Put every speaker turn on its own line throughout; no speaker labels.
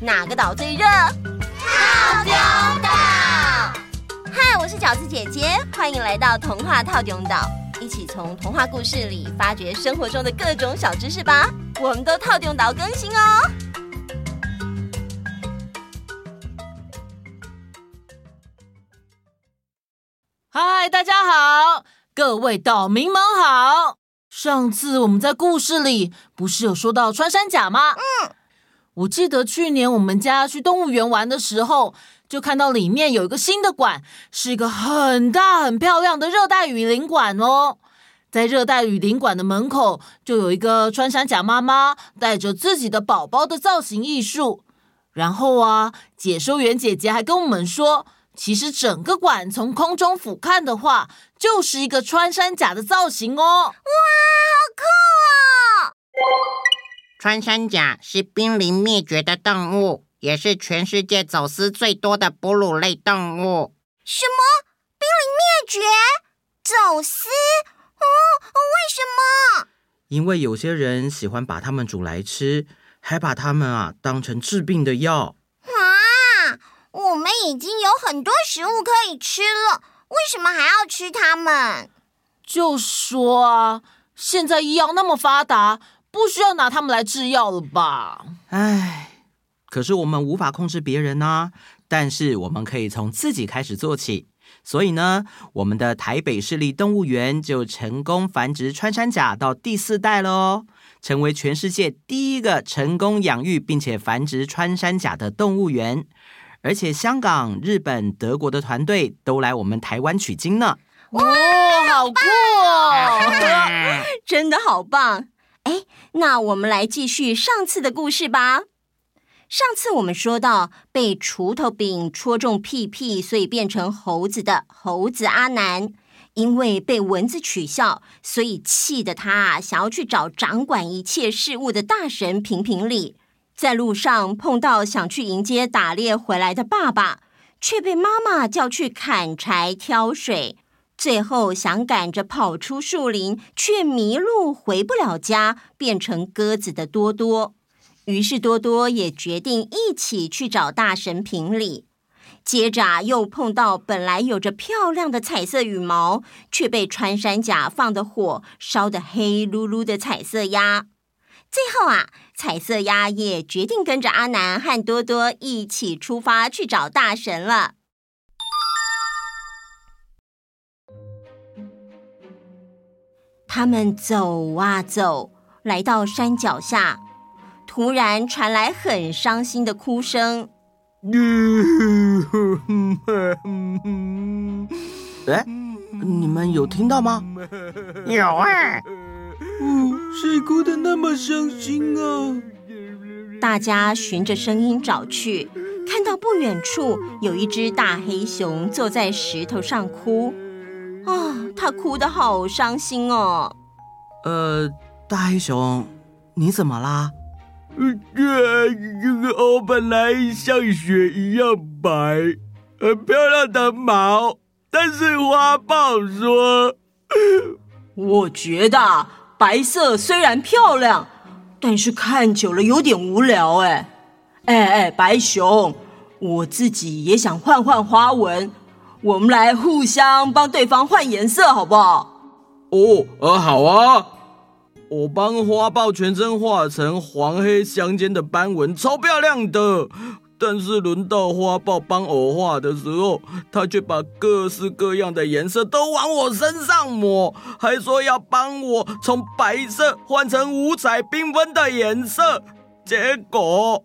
哪个岛最热？
套丁岛。
嗨，我是饺子姐姐，欢迎来到童话套丁岛，一起从童话故事里发掘生活中的各种小知识吧。我们都套丁岛更新哦。
嗨，大家好，各位岛民们好。上次我们在故事里不是有说到穿山甲吗？
嗯，
我记得去年我们家去动物园玩的时候，就看到里面有一个新的馆，是一个很大很漂亮的热带雨林馆哦。在热带雨林馆的门口，就有一个穿山甲妈妈带着自己的宝宝的造型艺术。然后啊，解说员姐姐还跟我们说。其实整个馆从空中俯瞰的话，就是一个穿山甲的造型哦。哇，
好酷哦！
穿山甲是濒临灭绝的动物，也是全世界走私最多的哺乳类动物。
什么？濒临灭绝？走私？哦，为什么？
因为有些人喜欢把它们煮来吃，还把它们啊当成治病的药。
啊我们已经有很多食物可以吃了，为什么还要吃它们？
就说啊，现在医药那么发达，不需要拿它们来制药了吧？
唉，可是我们无法控制别人啊，但是我们可以从自己开始做起。所以呢，我们的台北市立动物园就成功繁殖穿山甲到第四代了哦，成为全世界第一个成功养育并且繁殖穿山甲的动物园。而且香港、日本、德国的团队都来我们台湾取经呢。
哇，好酷哦！
真的好棒！哎，那我们来继续上次的故事吧。上次我们说到，被锄头柄戳中屁屁，所以变成猴子的猴子阿南，因为被蚊子取笑，所以气得他想要去找掌管一切事物的大神评评理。在路上碰到想去迎接打猎回来的爸爸，却被妈妈叫去砍柴挑水。最后想赶着跑出树林，却迷路回不了家，变成鸽子的多多。于是多多也决定一起去找大神评理。接着，又碰到本来有着漂亮的彩色羽毛，却被穿山甲放的火烧得黑噜噜的彩色鸭。最后啊，彩色鸭也决定跟着阿南和多多一起出发去找大神了。他们走啊走，来到山脚下，突然传来很伤心的哭声。
哎，你们有听到吗？
有啊。
嗯，谁哭的那么伤心啊？
大家循着声音找去，看到不远处有一只大黑熊坐在石头上哭。啊、哦，它哭得好伤心哦。
呃，大黑熊，你怎么啦？
呃，这个我本来像雪一样白，很漂亮的毛，但是花豹说，
我觉得。白色虽然漂亮，但是看久了有点无聊哎。哎哎，白熊，我自己也想换换花纹，我们来互相帮对方换颜色好不好？
哦，呃，好啊，我帮花豹全身画成黄黑相间的斑纹，超漂亮的。但是轮到花豹帮我画的时候，他却把各式各样的颜色都往我身上抹，还说要帮我从白色换成五彩缤纷的颜色。结果，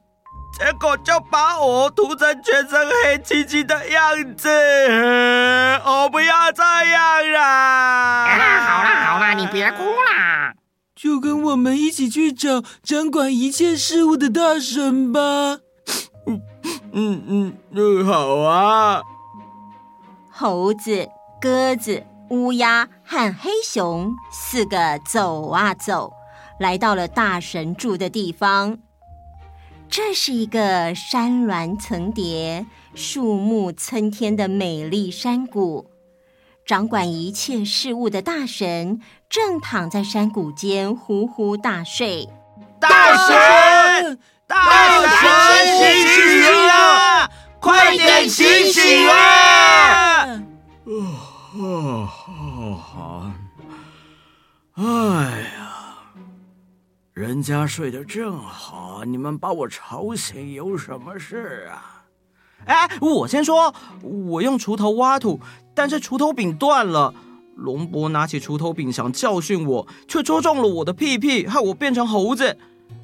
结果就把我涂成全身黑漆漆的样子。我不要这样啦！
啊，好啦好啦，你别哭啦，
就跟我们一起去找掌管一切事物的大神吧。嗯嗯嗯，好啊。
猴子、鸽子、乌鸦和黑熊四个走啊走，来到了大神住的地方。这是一个山峦层叠、树木参天的美丽山谷。掌管一切事物的大神正躺在山谷间呼呼大睡。
大神，大神醒醒啊！快点醒醒啊！啊，哎呀！人家睡得正好，你们把我吵醒，有什么事啊？
哎，我先说，我用锄头挖土，但是锄头柄断了。龙伯拿起锄头柄想教训我，却戳中了我的屁屁，害我变成猴子。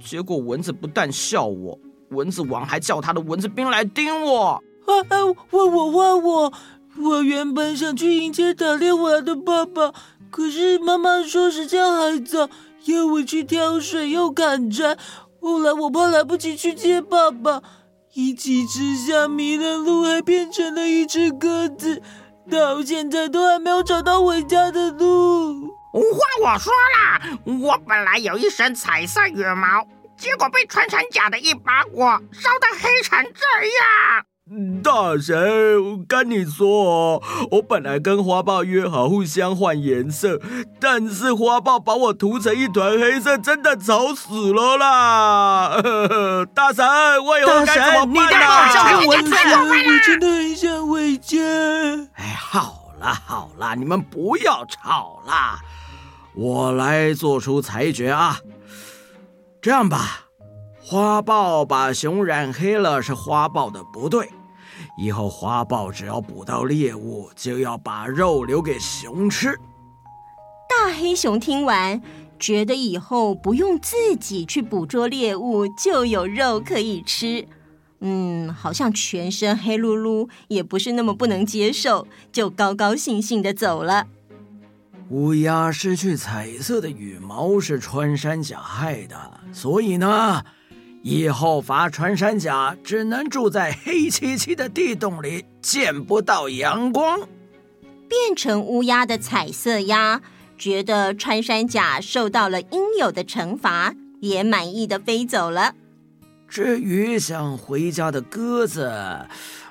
结果蚊子不但笑我，蚊子王还叫他的蚊子兵来叮我。
啊啊！换我，问我！我原本想去迎接打猎回来的爸爸，可是妈妈说时间还早，要我去挑水又砍柴。后来我怕来不及去接爸爸，一气之下迷了路，还变成了一只鸽子。到现在都还没有找到回家的路。
话我说了，我本来有一身彩色羽毛，结果被穿山甲的一把火烧得黑成这样。
大神，我跟你说哦，我本来跟花豹约好互相换颜色，但是花豹把我涂成一团黑色，真的丑死了啦！大神，我以后该怎么办呢？
大神，你别好像是蚊子，
我真的很想回家。
哎，好了好了，你们不要吵啦，我来做出裁决啊！这样吧。花豹把熊染黑了，是花豹的不对。以后花豹只要捕到猎物，就要把肉留给熊吃。
大黑熊听完，觉得以后不用自己去捕捉猎物，就有肉可以吃。嗯，好像全身黑噜噜，也不是那么不能接受，就高高兴兴地走了。
乌鸦失去彩色的羽毛是穿山甲害的，所以呢。以后罚穿山甲只能住在黑漆漆的地洞里，见不到阳光。
变成乌鸦的彩色鸭觉得穿山甲受到了应有的惩罚，也满意的飞走了。
至于想回家的鸽子，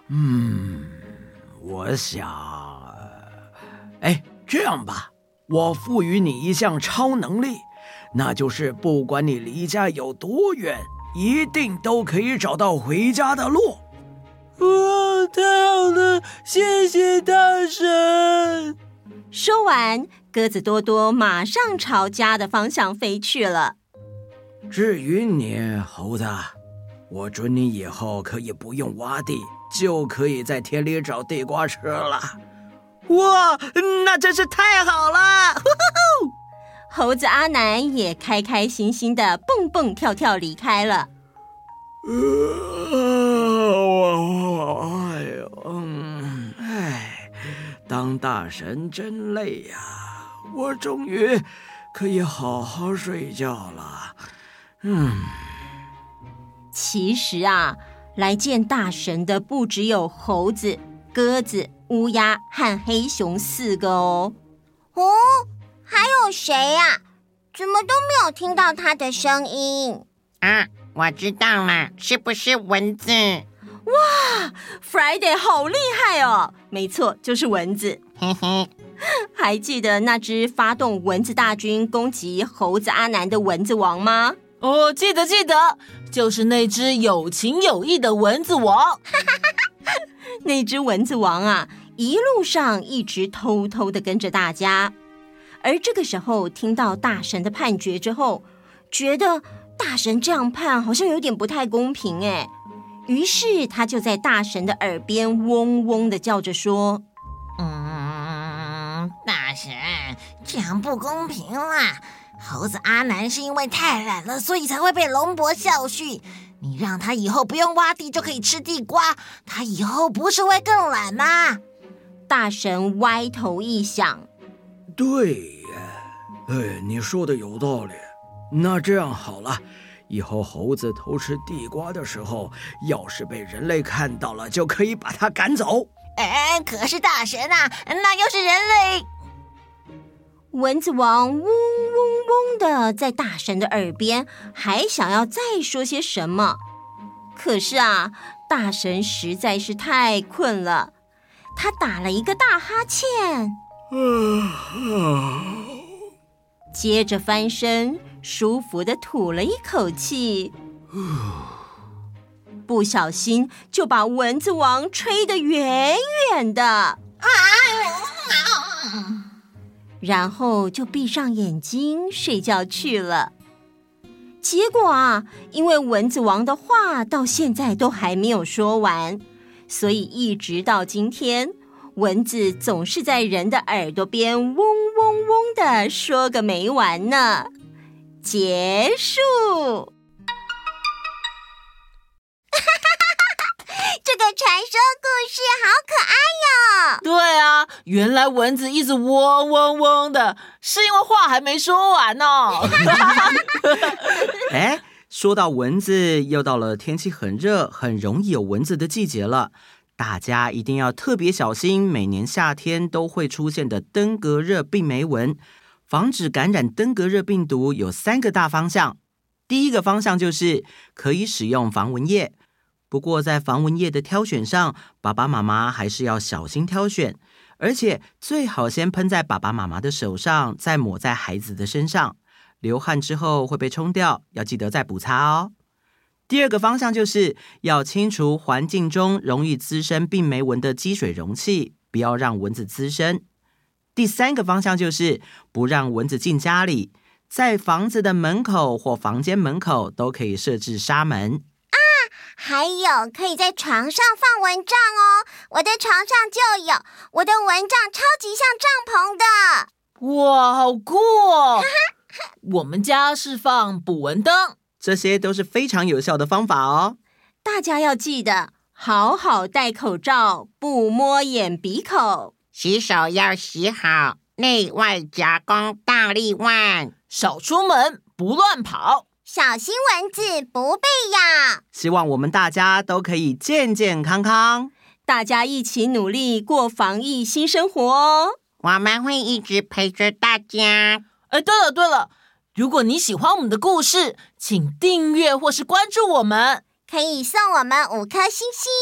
嗯，我想，哎，这样吧，我赋予你一项超能力，那就是不管你离家有多远。一定都可以找到回家的路。
哇，太好了！谢谢大神。
说完，鸽子多多马上朝家的方向飞去了。
至于你，猴子，我准你以后可以不用挖地，就可以在田里找地瓜吃了。
哇，那真是太好了！
猴子阿南也开开心心的蹦蹦跳跳离开了。
哎呦，嗯，哎，当大神真累呀！我终于可以好好睡觉了。嗯，
其实啊，来见大神的不只有猴子、鸽子、乌鸦和黑熊四个哦。
哦。还有谁呀？怎么都没有听到他的声音？
啊，我知道了，是不是蚊子？
哇，Friday 好厉害哦！没错，就是蚊子。
嘿嘿，
还记得那只发动蚊子大军攻击猴子阿南的蚊子王吗？
哦，记得记得，就是那只有情有义的蚊子王。
那只蚊子王啊，一路上一直偷偷的跟着大家。而这个时候，听到大神的判决之后，觉得大神这样判好像有点不太公平哎。于是他就在大神的耳边嗡嗡的叫着说：“
嗯，大神，这样不公平啦！猴子阿南是因为太懒了，所以才会被龙伯教训。你让他以后不用挖地就可以吃地瓜，他以后不是会更懒吗？”
大神歪头一想，
对。哎，你说的有道理。那这样好了，以后猴子偷吃地瓜的时候，要是被人类看到了，就可以把它赶走。
哎，可是大神啊，那要是人类……
蚊子王嗡嗡嗡的在大神的耳边，还想要再说些什么。可是啊，大神实在是太困了，他打了一个大哈欠。接着翻身，舒服的吐了一口气。不小心就把蚊子王吹得远远的，然后就闭上眼睛睡觉去了。结果啊，因为蚊子王的话到现在都还没有说完，所以一直到今天，蚊子总是在人的耳朵边嗡嗡嗡的说个没完呢。结束。
这个传说故事好可爱哟！
对啊，原来蚊子一直嗡嗡嗡的，是因为话还没说完呢哦。
哎，说到蚊子，又到了天气很热、很容易有蚊子的季节了。大家一定要特别小心，每年夏天都会出现的登革热病媒蚊。防止感染登革热病毒有三个大方向。第一个方向就是可以使用防蚊液。不过，在防蚊液的挑选上，爸爸妈妈还是要小心挑选，而且最好先喷在爸爸妈妈的手上，再抹在孩子的身上。流汗之后会被冲掉，要记得再补擦哦。第二个方向就是要清除环境中容易滋生病媒蚊的积水容器，不要让蚊子滋生。第三个方向就是不让蚊子进家里，在房子的门口或房间门口都可以设置纱门。
啊还有可以在床上放蚊帐哦，我的床上就有，我的蚊帐超级像帐篷的。
哇，好酷哦！我们家是放捕蚊灯，
这些都是非常有效的方法哦。
大家要记得好好戴口罩，不摸眼鼻口，
洗手要洗好，内外夹攻大力腕，
少出门，不乱跑。
小心蚊子不被咬，
希望我们大家都可以健健康康，
大家一起努力过防疫新生活哦！
我们会一直陪着大家。
哎，对了对了，如果你喜欢我们的故事，请订阅或是关注我们，
可以送我们五颗星星，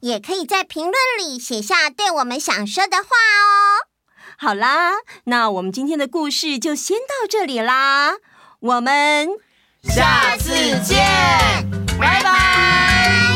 也可以在评论里写下对我们想说的话哦。
好啦，那我们今天的故事就先到这里啦，我们。
下次见，拜拜。